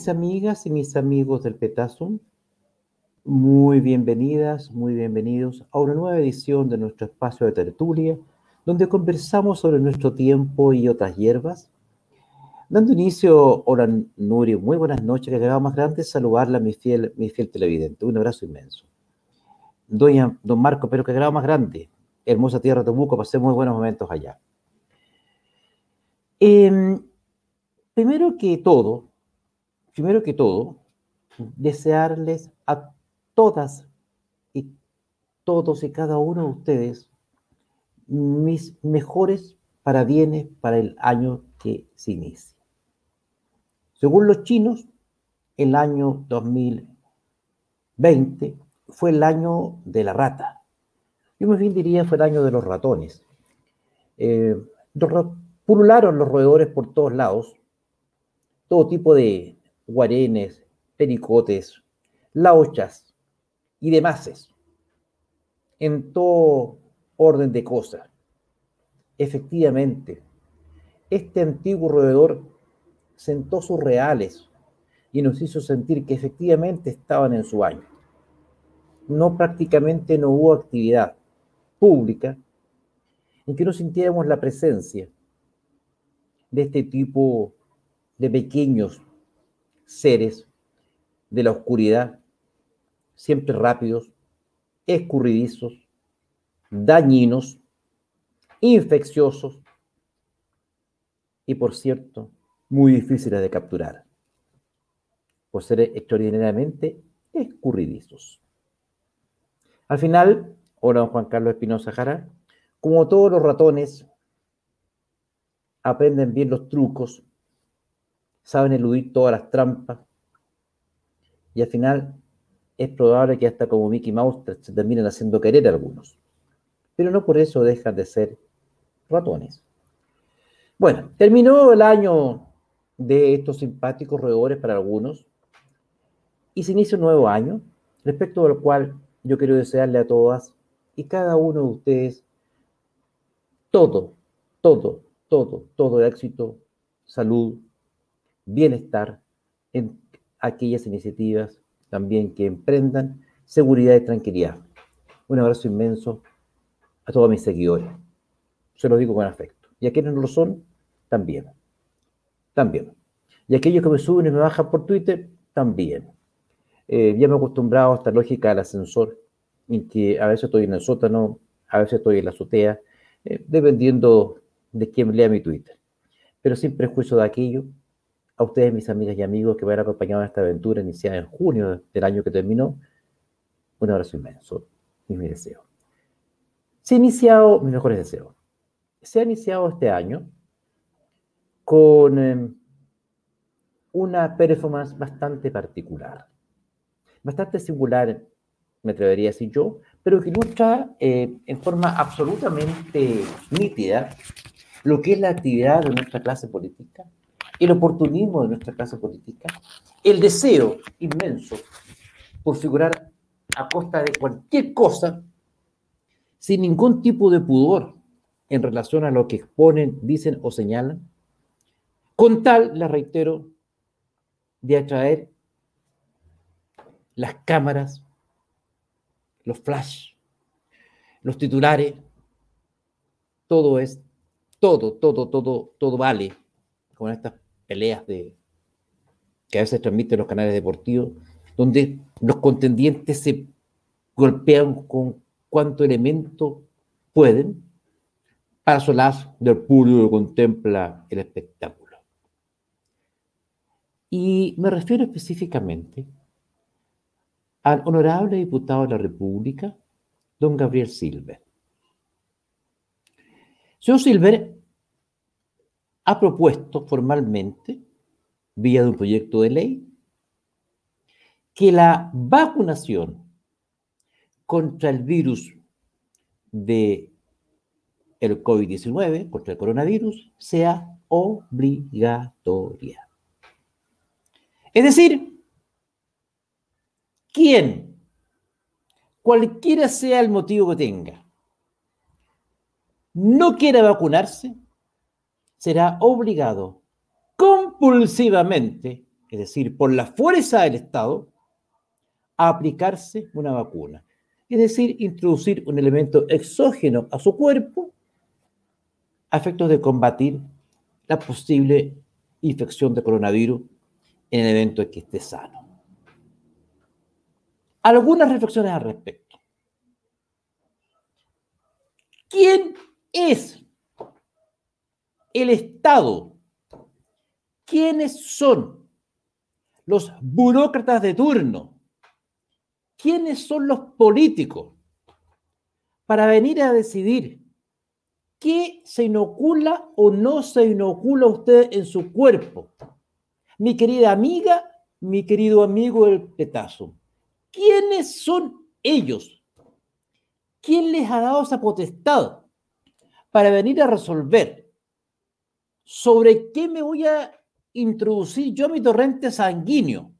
Mis amigas y mis amigos del Petasum, muy bienvenidas, muy bienvenidos a una nueva edición de nuestro espacio de tertulia, donde conversamos sobre nuestro tiempo y otras hierbas. Dando inicio, hola Nuri, muy buenas noches, que más grande saludarla, mi fiel, mi fiel televidente. Un abrazo inmenso. Doña, don Marco, pero que grado más grande. Hermosa tierra de Buco, pasé muy buenos momentos allá. Em, primero que todo, primero que todo, desearles a todas y todos y cada uno de ustedes mis mejores parabienes para el año que se inicia. Según los chinos, el año 2020 fue el año de la rata. Yo más bien diría fue el año de los ratones. Eh, pulularon los roedores por todos lados, todo tipo de guarenes, pericotes, laochas y demás, en todo orden de cosas. Efectivamente, este antiguo roedor sentó sus reales y nos hizo sentir que efectivamente estaban en su año. No prácticamente no hubo actividad pública en que no sintiéramos la presencia de este tipo de pequeños seres de la oscuridad, siempre rápidos, escurridizos, dañinos, infecciosos y, por cierto, muy difíciles de capturar, por ser extraordinariamente escurridizos. Al final, ahora Juan Carlos Espinosa Jara, como todos los ratones, aprenden bien los trucos saben eludir todas las trampas y al final es probable que hasta como Mickey Mouse se terminen haciendo querer algunos. Pero no por eso dejan de ser ratones. Bueno, terminó el año de estos simpáticos roedores para algunos y se inicia un nuevo año, respecto del cual yo quiero desearle a todas y cada uno de ustedes todo, todo, todo, todo éxito, salud, bienestar en aquellas iniciativas también que emprendan seguridad y tranquilidad. Un abrazo inmenso a todos mis seguidores. Se lo digo con afecto. Y a quienes no lo son, también. También. Y aquellos que me suben y me bajan por Twitter, también. Eh, ya me he acostumbrado a esta lógica del ascensor, en que a veces estoy en el sótano, a veces estoy en la azotea, eh, dependiendo de quién lea mi Twitter. Pero sin prejuicio de aquello, a ustedes, mis amigas y amigos que me han acompañado en esta aventura iniciada en junio del año que terminó, un abrazo inmenso y mi deseo. Se ha iniciado, mis mejores deseos, se ha iniciado este año con em, una performance bastante particular, bastante singular, me atrevería a decir yo, pero que ilustra eh, en forma absolutamente nítida lo que es la actividad de nuestra clase política el oportunismo de nuestra clase política, el deseo inmenso por figurar a costa de cualquier cosa, sin ningún tipo de pudor en relación a lo que exponen, dicen o señalan, con tal, la reitero, de atraer las cámaras, los flash, los titulares, todo es, todo, todo, todo, todo vale con estas peleas de, que a veces transmiten los canales deportivos, donde los contendientes se golpean con cuánto elemento pueden para solaz del público que contempla el espectáculo. Y me refiero específicamente al honorable diputado de la República, don Gabriel Silver. Señor Silver ha propuesto formalmente, vía de un proyecto de ley, que la vacunación contra el virus de el COVID-19, contra el coronavirus, sea obligatoria. Es decir, quien, cualquiera sea el motivo que tenga, no quiera vacunarse, será obligado compulsivamente es decir, por la fuerza del Estado, a aplicarse una vacuna. Es decir, introducir un elemento exógeno a su cuerpo a efectos de combatir la posible infección de coronavirus en el evento en que esté sano. Algunas reflexiones al respecto. ¿Quién es el Estado? ¿Quiénes son los burócratas de turno? ¿Quiénes son los políticos para venir a decidir qué se inocula o no se inocula usted en su cuerpo? Mi querida amiga, mi querido amigo el petazo, ¿quiénes son ellos? ¿Quién les ha dado esa potestad para venir a resolver sobre qué me voy a introducir yo mi torrente sanguíneo?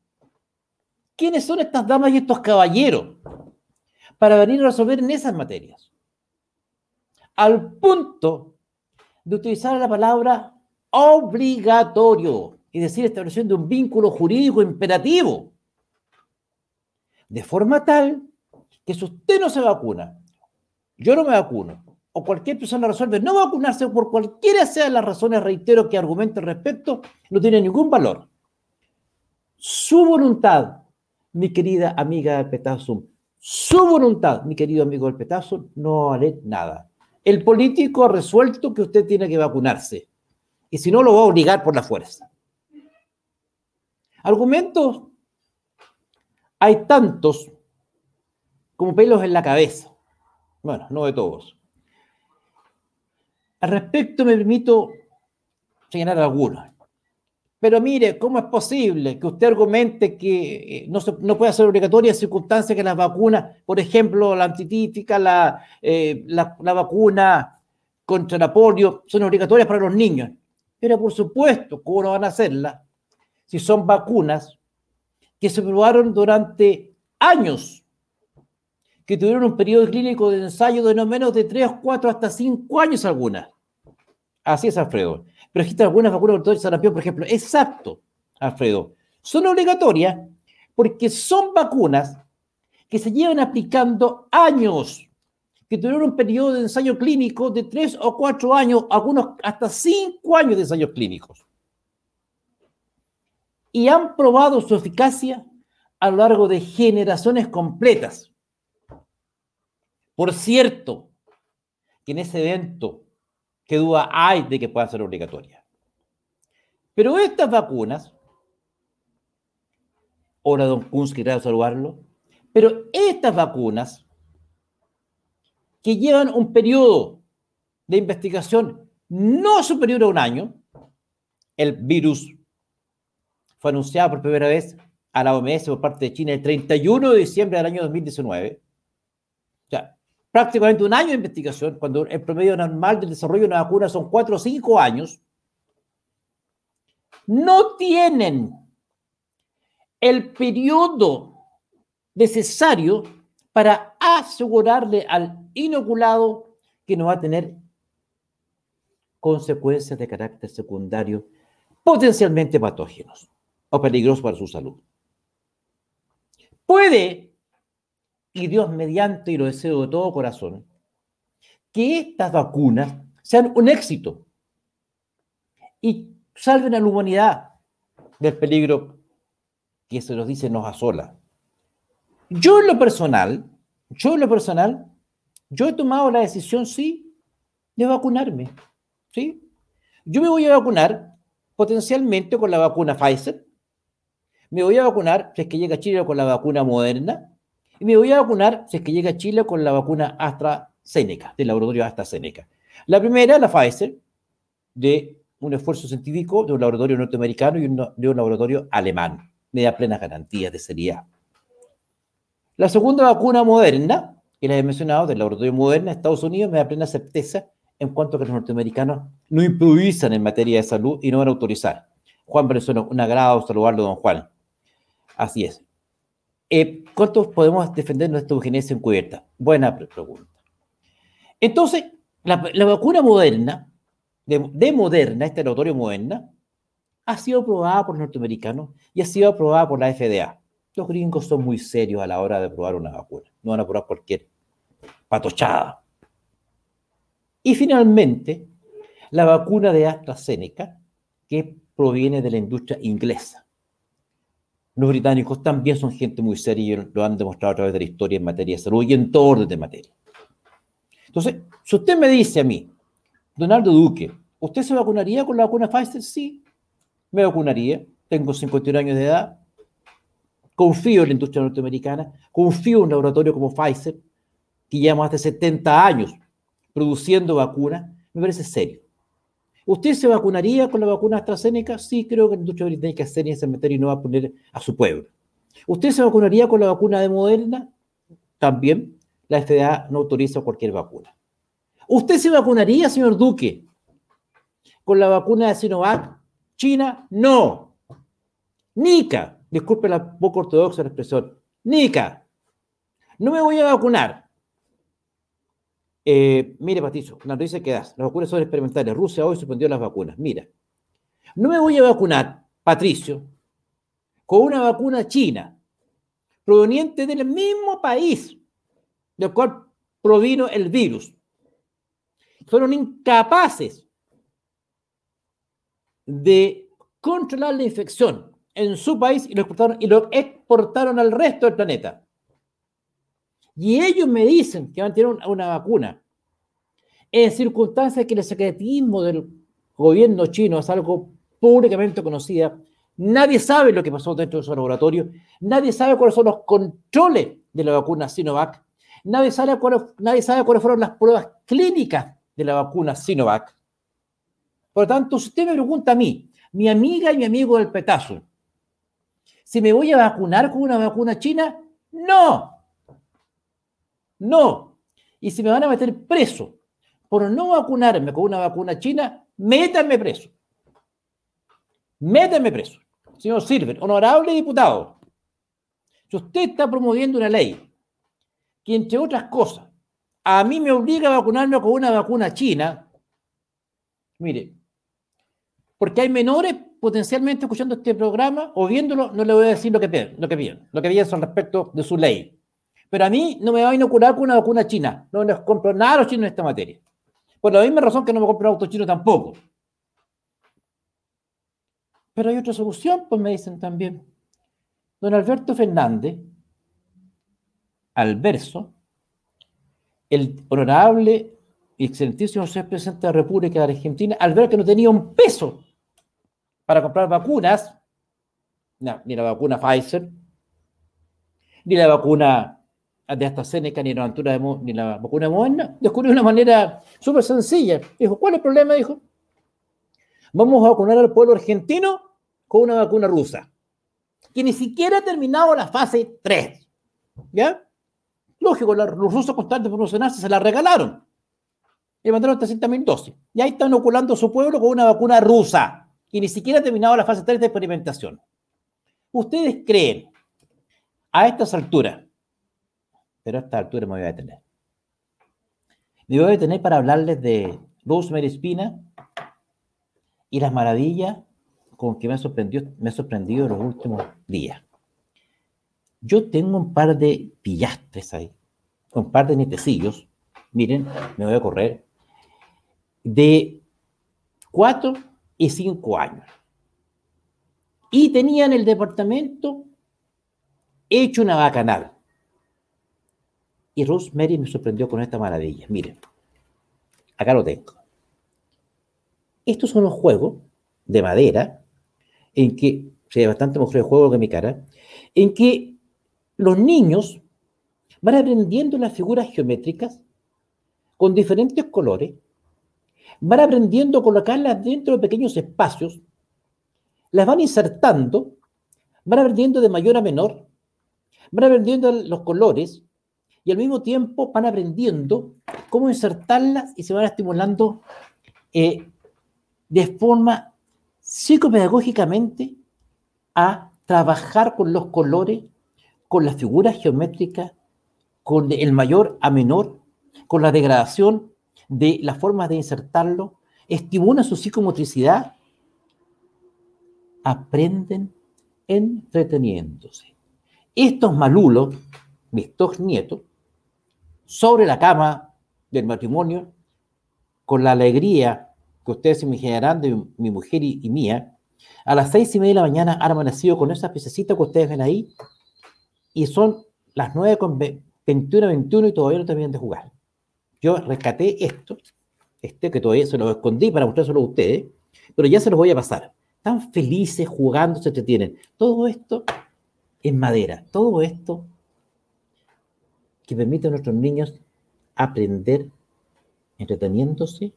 ¿Quiénes son estas damas y estos caballeros para venir a resolver en esas materias? Al punto de utilizar la palabra obligatorio, es decir, estableciendo un vínculo jurídico imperativo, de forma tal que si usted no se vacuna, yo no me vacuno, o cualquier persona resuelve no vacunarse por cualquiera sean las razones, reitero, que argumente al respecto, no tiene ningún valor. Su voluntad, mi querida amiga del Petazo, su voluntad, mi querido amigo del Petazo, no haré nada. El político ha resuelto que usted tiene que vacunarse. Y si no, lo va a obligar por la fuerza. Argumentos hay tantos como pelos en la cabeza. Bueno, no de todos. Al respecto me permito señalar algunos. Pero mire, ¿cómo es posible que usted argumente que eh, no, se, no puede ser obligatoria en circunstancias que las vacunas, por ejemplo, la antitífica, la, eh, la, la, vacuna contra la polio, son obligatorias para los niños? Pero por supuesto, ¿cómo no van a hacerlas si son vacunas que se probaron durante años, que tuvieron un periodo clínico de ensayo de no menos de 3, 4, hasta 5 años algunas? Así es, Alfredo. Pero existen algunas vacunas de sarampión, por ejemplo. Exacto, Alfredo. Son obligatorias porque son vacunas que se llevan aplicando años, que tuvieron un periodo de ensayo clínico de tres o cuatro años, algunos hasta cinco años de ensayos clínicos. Y han probado su eficacia a lo largo de generaciones completas. Por cierto, que en ese evento qué duda hay de que pueda ser obligatoria. Pero estas vacunas, ahora don Kunz quería saludarlo, pero estas vacunas que llevan un periodo de investigación no superior a un año, el virus fue anunciado por primera vez a la OMS por parte de China el 31 de diciembre del año 2019. O sea, prácticamente un año de investigación, cuando el promedio normal del desarrollo de una vacuna son cuatro o cinco años, no tienen el periodo necesario para asegurarle al inoculado que no va a tener consecuencias de carácter secundario potencialmente patógenos o peligrosos para su salud. Puede y Dios mediante, y lo deseo de todo corazón, que estas vacunas sean un éxito y salven a la humanidad del peligro que se nos dice nos asola. Yo en lo personal, yo en lo personal, yo he tomado la decisión, sí, de vacunarme, ¿sí? Yo me voy a vacunar potencialmente con la vacuna Pfizer, me voy a vacunar, si es que llega a Chile, con la vacuna Moderna, y me voy a vacunar, si es que llega a Chile, con la vacuna AstraZeneca, del laboratorio AstraZeneca. La primera, la Pfizer, de un esfuerzo científico de un laboratorio norteamericano y de un laboratorio alemán. Me da plenas garantías de seriedad. La segunda vacuna moderna, que les he mencionado, del laboratorio Moderna, Estados Unidos, me da plena certeza en cuanto a que los norteamericanos no improvisan en materia de salud y no van a autorizar. Juan Venezuela, un agrado saludarlo, don Juan. Así es. Eh, ¿Cuántos podemos defender nuestra eugenesia encubierta? Buena pregunta. Entonces, la, vacuna moderna, de, Moderna, este laboratorio Moderna, ha sido aprobada por los norteamericanos y ha sido aprobada por la FDA. Los gringos son muy serios a la hora de aprobar una vacuna. No van a aprobar cualquier patochada. Y finalmente, la vacuna de AstraZeneca, que proviene de la industria inglesa. Los británicos también son gente muy seria y lo han demostrado a través de la historia en materia de salud y en todo orden de materia. Entonces, si usted me dice a mí, Donaldo Duque, ¿usted se vacunaría con la vacuna Pfizer? Sí, me vacunaría. Tengo 51 años de edad. Confío en la industria norteamericana. Confío en un laboratorio como Pfizer, que lleva más de 70 años produciendo vacunas. Me parece serio. ¿Usted se vacunaría con la vacuna AstraZeneca? Sí, creo que la industria británica seria en ese materia y no va a poner a su pueblo. ¿Usted se vacunaría con la vacuna de Moderna? También la FDA no autoriza cualquier vacuna. ¿Usted se vacunaría, señor Duque, con la vacuna de Sinovac? China, no. Nica, disculpe la poco ortodoxa expresión, Nica, no me voy a vacunar. Eh, mire, Patricio, la noticia que das, las vacunas son experimentales. Rusia hoy suspendió las vacunas. Mira, no me voy a vacunar, Patricio, con una vacuna china, proveniente del mismo país del cual provino el virus. Fueron incapaces de controlar la infección en su país y lo exportaron, y lo exportaron al resto del planeta. Y ellos me dicen que van a tener una vacuna en circunstancias que el secretismo del gobierno chino es algo públicamente conocido. Nadie sabe lo que pasó dentro de su laboratorio. Nadie sabe cuáles son los controles de la vacuna Sinovac. Nadie sabe, cuáles, nadie sabe cuáles fueron las pruebas clínicas de la vacuna Sinovac. Por lo tanto, si usted me pregunta a mí, mi amiga y mi amigo del petazo, si me voy a vacunar con una vacuna china, no. No. Y si me van a meter preso por no vacunarme con una vacuna china, métanme preso. Métanme preso. Señor Silver, honorable diputado, si usted está promoviendo una ley que, entre otras cosas, a mí me obliga a vacunarme con una vacuna china, mire, porque hay menores potencialmente escuchando este programa o viéndolo, no le voy a decir lo que lo que pienso al respecto de su ley. Pero a mí no me va a inocular con una vacuna china. No les compro nada a los chinos en esta materia. Por la misma razón que no me compro un auto chino tampoco. Pero hay otra solución, pues me dicen también. Don Alberto Fernández, al verso, el honorable y excelentísimo señor presidente de la República de Argentina, al ver que no tenía un peso para comprar vacunas, ni la vacuna Pfizer, ni la vacuna de AstraZeneca, ni la, de, ni la vacuna moderna, descubrió una manera súper sencilla. Dijo, ¿cuál es el problema? Dijo, vamos a vacunar al pueblo argentino con una vacuna rusa, que ni siquiera ha terminado la fase 3. ¿Ya? Lógico, los rusos constantes de promocionarse se la regalaron. Y mandaron 300.000 dosis. Y ahí están inoculando a su pueblo con una vacuna rusa, que ni siquiera ha terminado la fase 3 de experimentación. ¿Ustedes creen a estas alturas pero a esta altura me voy a detener. Me voy a detener para hablarles de Rosemary Espina y las maravillas con que me me ha sorprendido en los últimos días. Yo tengo un par de pillastres ahí, un par de nietecillos, miren, me voy a correr, de cuatro y cinco años. Y tenían el departamento hecho una bacanal. Y Rosemary me sorprendió con esta maravilla. Miren, acá lo tengo. Estos son los juegos de madera en que, se ve bastante mejor el juego que mi cara, en que los niños van aprendiendo las figuras geométricas con diferentes colores, van aprendiendo a colocarlas dentro de pequeños espacios, las van insertando, van aprendiendo de mayor a menor, van aprendiendo los colores, y al mismo tiempo van aprendiendo cómo insertarlas y se van estimulando eh, de forma psicopedagógicamente a trabajar con los colores, con las figuras geométricas, con el mayor a menor, con la degradación de las formas de insertarlo, estimula su psicomotricidad aprenden entreteniéndose. Estos malulos, mis nietos, sobre la cama del matrimonio, con la alegría que ustedes imaginarán de mi mujer y, mía, a las seis y media de la mañana han amanecido con esas piececitas que ustedes ven ahí y son las nueve con 21, 21 y todavía no terminan de jugar. Yo rescaté esto, este que todavía se lo escondí para mostrárselo a ustedes, pero ya se los voy a pasar. Están felices jugando, se entretienen. Todo esto en madera, todo esto que permite a nuestros niños aprender entreteniéndose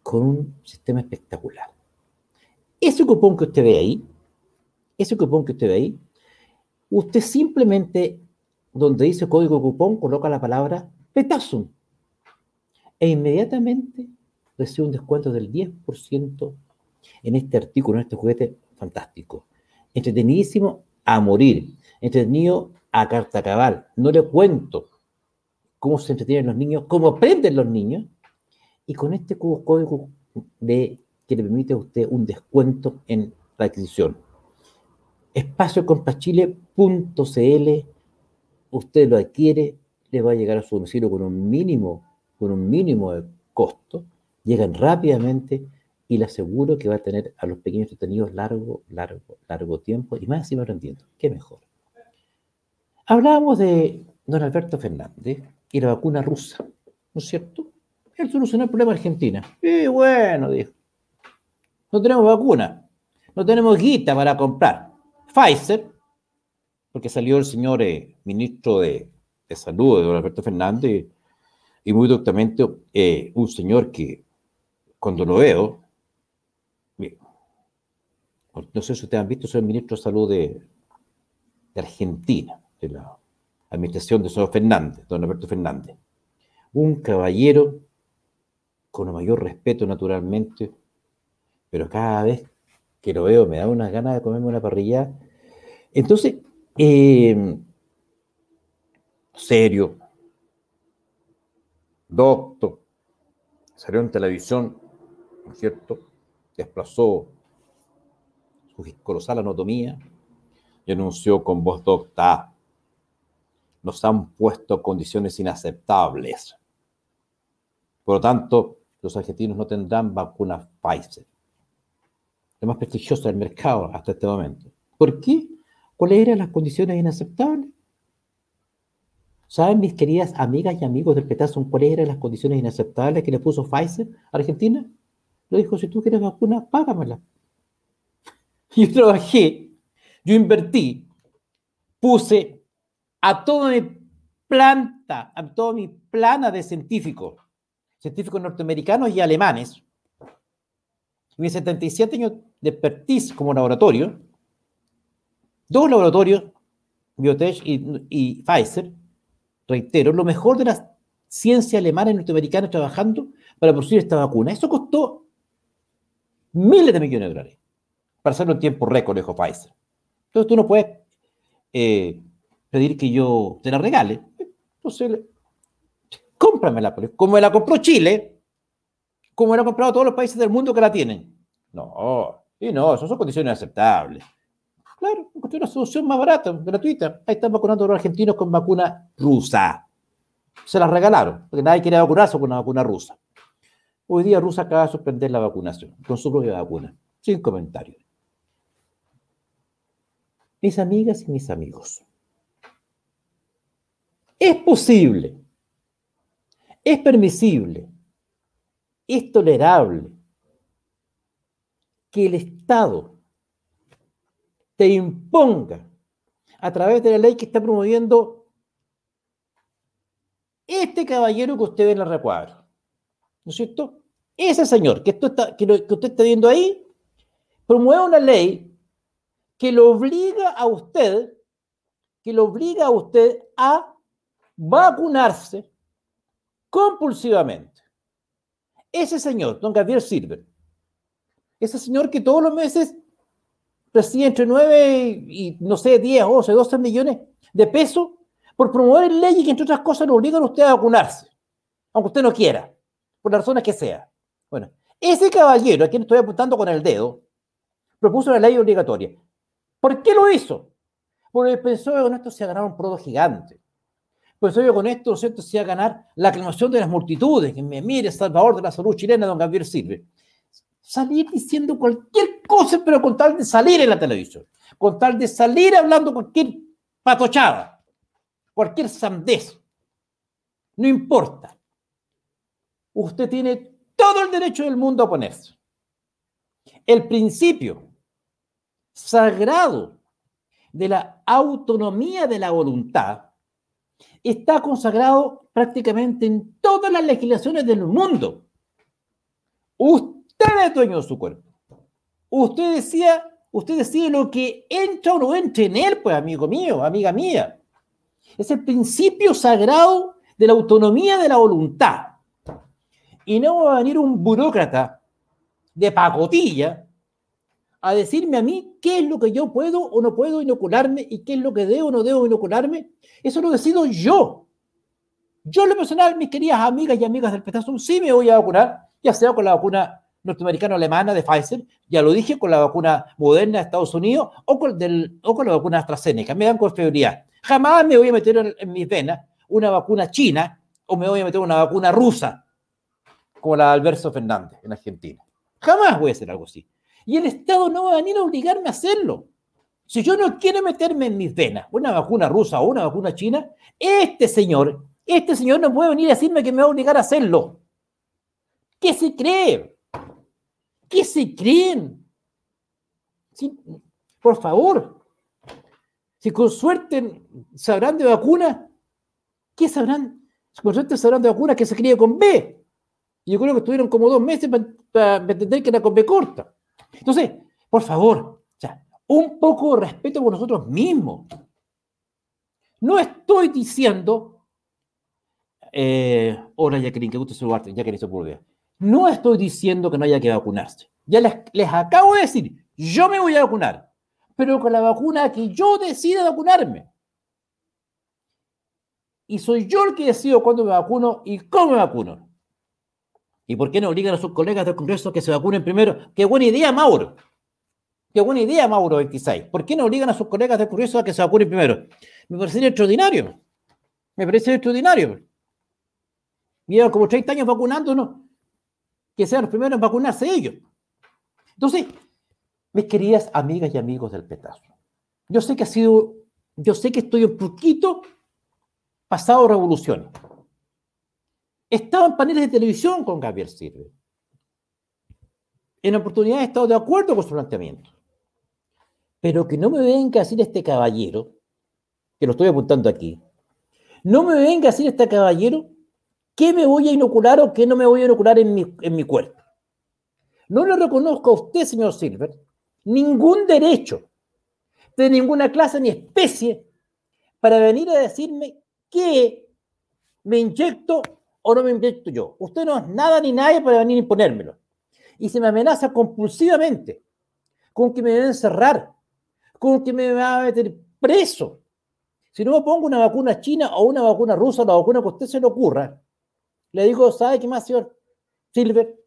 con un sistema espectacular. Ese cupón que usted ve ahí, ese cupón que usted ve ahí, usted simplemente, donde dice código cupón, coloca la palabra Petasum e inmediatamente recibe un descuento del 10% en este artículo, en este juguete fantástico. Entretenidísimo a morir, entretenido a carta cabal. No le cuento cómo se entretienen los niños, cómo aprenden los niños, y con este código que le permite a usted un descuento en la adquisición. Espaciocompachile.cl, usted lo adquiere, le va a llegar a su domicilio con un mínimo, con un mínimo de costo, llegan rápidamente y le aseguro que va a tener a los pequeños detenidos largo, largo, largo tiempo y más encima aprendiendo. ¿Qué mejor? Hablábamos de don Alberto Fernández y la vacuna rusa, ¿no es cierto? Él solucionó el problema de Argentina. Y bueno, dijo. No tenemos vacuna. No tenemos guita para comprar. Pfizer, porque salió el señor eh, ministro de, Salud, de don Alberto Fernández, y muy doctamente eh, un señor que cuando lo veo, no sé si ustedes han visto, soy el ministro de Salud de, de Argentina, de la administración de señor Fernández, don Alberto Fernández. Un caballero con el mayor respeto naturalmente, pero cada vez que lo veo me da unas ganas de comerme una parrilla. Entonces, eh, serio, doctor, salió en televisión, ¿no es cierto? Desplazó su colosal anatomía y anunció con voz docta, nos han puesto condiciones inaceptables. Por lo tanto, los argentinos no tendrán vacuna Pfizer. La más prestigiosa del mercado hasta este momento. ¿Por qué? ¿Cuáles eran las condiciones inaceptables? ¿Saben, mis queridas amigas y amigos del Petazón, cuáles eran las condiciones inaceptables que le puso Pfizer a Argentina? Lo dijo, si tú quieres vacuna, págamela. Yo trabajé, yo invertí, puse a toda mi planta, a toda mi plana de científicos, científicos norteamericanos y alemanes. mis 77 años de expertise como laboratorio, dos laboratorios, Biotech y, Pfizer, reitero, lo mejor de la ciencia alemana y norteamericana trabajando para producir esta vacuna. Eso costó miles de millones de dólares para hacerlo en tiempo récord, dijo Pfizer. Entonces tú no puedes eh, pedir que yo te la regale. Entonces cómpramela, como la compró Chile, como la han comprado todos los países del mundo que la tienen. No, y no, eso son condiciones aceptables. Claro, una solución más barata, gratuita. Ahí están vacunando a los argentinos con vacuna rusa. Se la regalaron, porque nadie quiere vacunarse con una vacuna rusa. Hoy día Rusia acaba de suspender la vacunación con su propia vacuna. Sin comentarios. Mis amigas y mis amigos, es posible es permisible, es tolerable que el Estado te imponga a través de la ley que está promoviendo este caballero que usted ve en el recuadro. ¿No es cierto? Ese señor que, está, que usted está viendo ahí promueve una ley que lo obliga a usted, que lo obliga a usted a vacunarse compulsivamente. Ese señor, don Gabriel Silver, ese señor que todos los meses recibe entre 9 y, no sé, 10, 11, 12 millones de pesos por promover leyes que, entre otras cosas, lo obligan a usted a vacunarse, aunque usted no quiera, por las razones que sea. Bueno, ese caballero a quien estoy apuntando con el dedo, propuso la ley obligatoria. ¿Por qué lo hizo? Porque pensó que con esto se iba a ganar un producto gigante. Pensó que con esto, ¿cierto? se iba a ganar la aclamación de las multitudes, que me mire, Salvador de la salud chilena, don Gabriel Silve. Salir diciendo cualquier cosa, pero con tal de salir en la televisión, con tal de salir hablando cualquier patochada, cualquier sandez. No importa. Usted tiene todo el derecho del mundo a oponerse. El principio sagrado de la autonomía de la voluntad está consagrado prácticamente en todas las legislaciones del mundo. Usted es dueño de su cuerpo. Usted decía, usted decide lo que entra o no entra en él, pues amigo mío, amiga mía. Es el principio sagrado de la autonomía de la voluntad. Y no va a venir un burócrata de pacotilla a decirme a mí qué es lo que yo puedo o no puedo inocularme y qué es lo que debo o no debo inocularme. Eso lo decido yo. Yo, en lo personal, mis queridas amigas y amigas del Petazón, sí me voy a vacunar, ya sea con la vacuna norteamericana-alemana de Pfizer, ya lo dije, con la vacuna moderna de Estados Unidos o con, del, o con la vacuna AstraZeneca. Me dan confiabilidad. Jamás me voy a meter en, en mis venas una vacuna china o me voy a meter una vacuna rusa, como la de Alberto Fernández en Argentina. Jamás voy a hacer algo así. Y el Estado no va a venir a obligarme a hacerlo. Si yo no quiero meterme en mis venas una vacuna rusa o una vacuna china, este señor, este señor no puede venir a decirme que me va a obligar a hacerlo. ¿Qué se cree? ¿Qué se creen? por favor, si con suerte sabrán de vacuna, ¿qué sabrán? Si con suerte sabrán de vacuna que se cría con B. Yo creo que estuvieron como dos meses para, entender que era con B corta. Entonces, por favor, un poco de respeto por nosotros mismos. No estoy diciendo, eh, hola Jacqueline, que gusto saludarte, Jacqueline Sepúlveda. No estoy diciendo que no haya que vacunarse. Ya les acabo de decir, yo me voy a vacunar, pero con la vacuna que yo decida vacunarme. Y soy yo el que decido cuándo me vacuno y cómo me vacuno. ¿Y por qué no obligan a sus colegas del Congreso que se vacunen primero? ¡Qué buena idea, Mauro! ¡Qué buena idea, Mauro 26! ¿Por qué no obligan a sus colegas del Congreso a que se vacunen primero? Me parece extraordinario. Me parece extraordinario. Llevan como 30 años vacunándonos. Que sean los primeros en vacunarse ellos. Entonces, mis queridas amigas y amigos del petazo, yo sé que ha sido, yo sé que estoy un poquito pasado revolución. Estaba en paneles de televisión con Gabriel Sirve. En oportunidad he estado de acuerdo con su planteamiento. Pero que no me venga a decir este caballero, que lo estoy apuntando aquí, no me venga a decir este caballero qué me voy a inocular o qué no me voy a inocular en mi, en mi cuerpo. No le reconozco a usted, señor Silver, ningún derecho de ninguna clase ni especie para venir a decirme qué me inyecto o no me invento yo. Usted no es nada ni nadie para venir a imponérmelo. Y se me amenaza compulsivamente con que me deben encerrar, con que me va a meter preso. Si no me pongo una vacuna china o una vacuna rusa, la vacuna que a usted se le ocurra, le digo, ¿sabe qué más, señor Silver?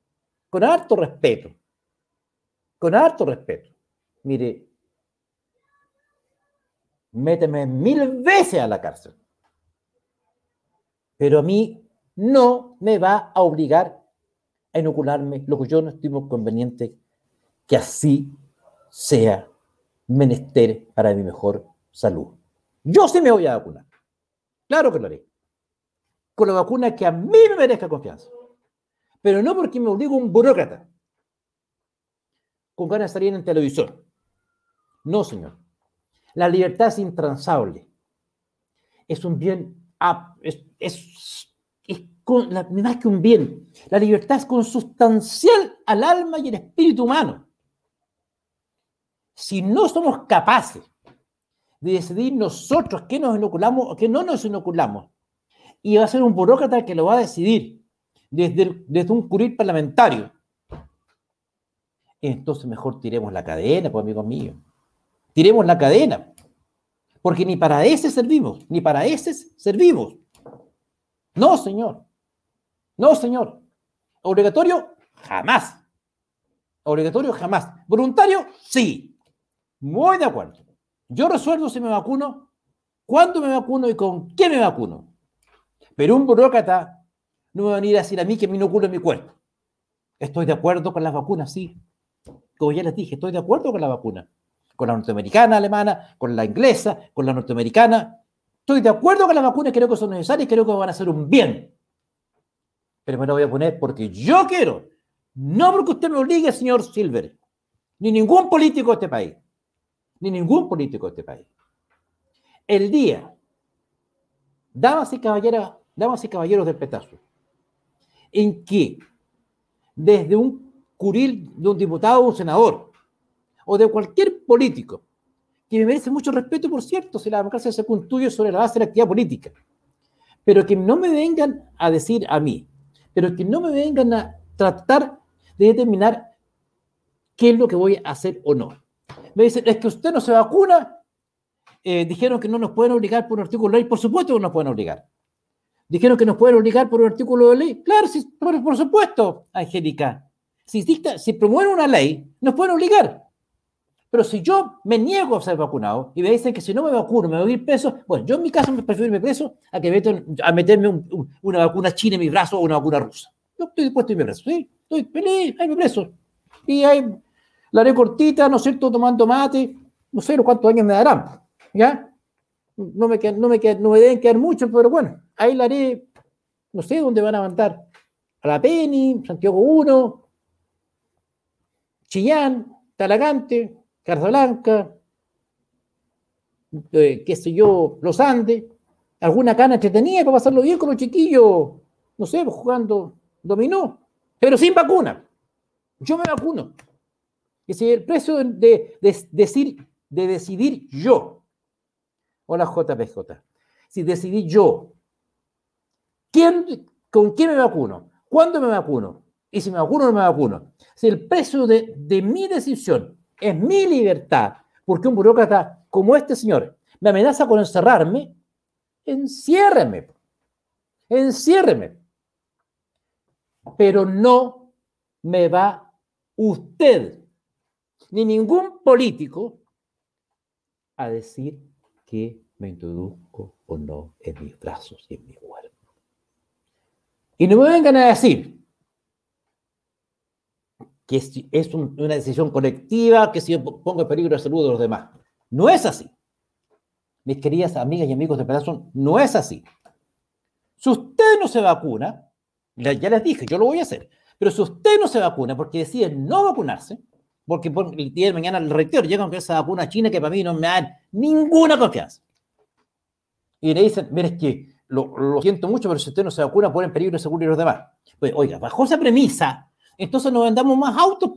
Con harto respeto, con harto respeto. Mire, méteme mil veces a la cárcel. Pero a mí no me va a obligar a inocularme lo que yo no estimo conveniente que así sea menester para mi mejor salud. Yo sí me voy a vacunar. Claro que lo haré. Con la vacuna que a mí me merezca confianza. Pero no porque me obligue un burócrata con ganas de salir en televisión. No, señor. La libertad es intransable. Es un bien, más que un bien. La libertad es consustancial al alma y el espíritu humano. Si no somos capaces de decidir nosotros qué nos inoculamos o qué no nos inoculamos, y va a ser un burócrata el que lo va a decidir desde, desde un curil parlamentario, entonces mejor tiremos la cadena, pues amigos míos. Tiremos la cadena. Porque ni para ese servimos, ni para ese servimos. No, señor. No, señor. Obligatorio, jamás. Obligatorio jamás. Voluntario, sí. Muy de acuerdo. Yo resuelvo si me vacuno, cuándo me vacuno y con qué me vacuno. Pero un burócrata no me va a venir a decir a mí que me inoculo en mi cuerpo. Estoy de acuerdo con las vacunas, sí. Como ya les dije, estoy de acuerdo con la vacuna. Con la norteamericana, alemana, con la inglesa, con la norteamericana. Estoy de acuerdo con las vacunas, creo que son necesarias y creo que van a hacer un bien. Pero me lo voy a poner porque yo quiero, no porque usted me obligue, señor Silver, ni ningún político de este país, ni ningún político de este país. El día, damas y caballeros, damas y caballeros del petazo, en que desde un curil de un diputado o un senador, o de cualquier político, que me merece mucho respeto, por cierto, si la democracia se construye sobre la base de la actividad política, pero que no me vengan a decir a mí, pero que no me vengan a tratar de determinar qué es lo que voy a hacer o no. Me dicen, es que usted no se vacuna, eh, dijeron que no nos pueden obligar por un artículo de ley, por supuesto que nos pueden obligar. Dijeron que nos pueden obligar por un artículo de ley. Claro, por, por, supuesto, Angélica. Si, si promueven una ley, nos pueden obligar. Pero si yo me niego a ser vacunado y me dicen que si no me vacuno me voy a ir preso, bueno, yo en mi caso me prefiero irme preso a que metan, a meterme un, un, una vacuna china en mi brazo o una vacuna rusa. Yo estoy dispuesto a irme preso, ¿sí? Estoy feliz, ahí me preso. Y ahí la haré cortita, ¿no es cierto? Tomando mate, no sé cuántos años me darán, ¿ya? No me, no, me no me deben quedar muchos, pero bueno, ahí la haré, no sé dónde van a mandar. A la Penny, Santiago 1, Chillán, Talagante, Blanca, eh, qué sé yo, Los Andes, alguna cana entretenida para pasarlo bien con los chiquillos, no sé, jugando dominó, pero sin vacuna. Yo me vacuno. Y si el precio de, de, decir, de decidir yo, hola JPJ, si decidí yo, ¿quién, ¿con quién me vacuno? ¿Cuándo me vacuno? Y si me vacuno o no me vacuno. Si el precio de, de mi decisión es mi libertad, porque un burócrata como este señor me amenaza con encerrarme, enciérreme, enciérreme. Pero no me va usted, ni ningún político, a decir que me introduzco o no en mis brazos y en mi cuerpo. Y no me vengan a decir que es, es un, una decisión colectiva, que si yo pongo en peligro la salud de los demás. No es así. Mis queridas amigas y amigos de Pedazo, no es así. Si usted no se vacuna, ya les dije, yo lo voy a hacer, pero si usted no se vacuna porque decide no vacunarse, porque el día de mañana el rector llega con esa vacuna china que para mí no me da ninguna confianza. Y le dicen, mire, es que lo, lo, siento mucho, pero si usted no se vacuna, pone en peligro salud de los demás. Pues, oiga, bajo esa premisa, entonces nos vendamos más autos.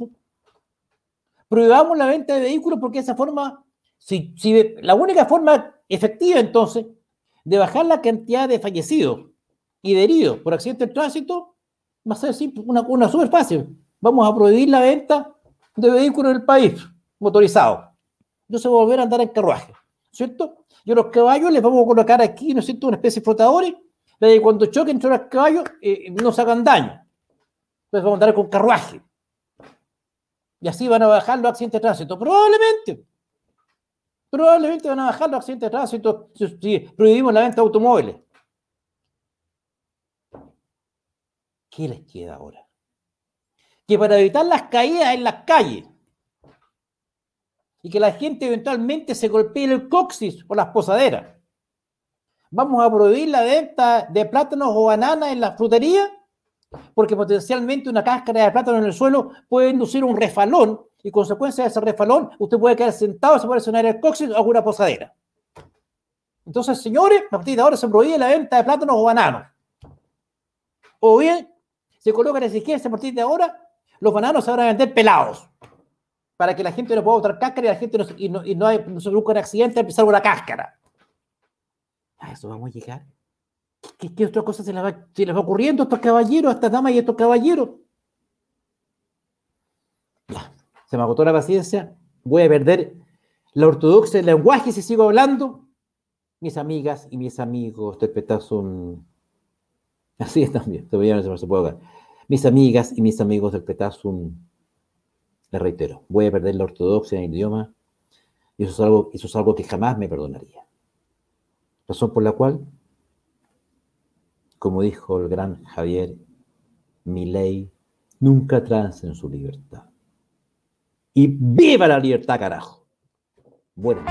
Prohibamos la venta de vehículos porque esa forma, si, si, la única forma efectiva entonces de bajar la cantidad de fallecidos y de heridos por accidentes de tránsito va a ser simple, una, una súper fácil. Vamos a prohibir la venta de vehículos en el país motorizados. Entonces volver a andar en carruaje, ¿cierto? Y a los caballos les vamos a colocar aquí, ¿no es cierto?, una especie de flotadores, de cuando choquen entre los caballos eh, no se hagan daño. Entonces vamos a andar con carruaje. Y así van a bajar los accidentes de tránsito. Probablemente. Probablemente van a bajar los accidentes de tránsito si, prohibimos la venta de automóviles. ¿Qué les queda ahora? Que para evitar las caídas en las calles y que la gente eventualmente se golpee el coxis o las posaderas, vamos a prohibir la venta de plátanos o bananas en la frutería porque potencialmente una cáscara de plátano en el suelo puede inducir un refalón y consecuencia de ese refalón usted puede quedar sentado, se puede sonar el coxis o alguna posadera. Entonces, señores, a partir de ahora se prohíbe la venta de plátanos o bananos. O bien, se coloca en exigencia a partir de ahora, los bananos se van a vender pelados para que la gente no pueda botar cáscara y la gente no, no, se produzca un accidente al pisar una cáscara. A eso vamos a llegar. ¿Qué, qué otra cosa se les, va, se les va ocurriendo a estos caballeros, a estas damas y a estos caballeros? Se me agotó la paciencia. Voy a perder la ortodoxia del lenguaje si sigo hablando. Mis amigas y mis amigos del Petazum. Así es también, no se puede hablar. Mis amigas y mis amigos del Petazum. Le reitero, voy a perder la ortodoxia en el idioma y eso es algo, eso es algo que jamás me perdonaría. Razón por la cual, como dijo el gran Javier, mi ley nunca trance en su libertad. Y viva la libertad, carajo. Bueno.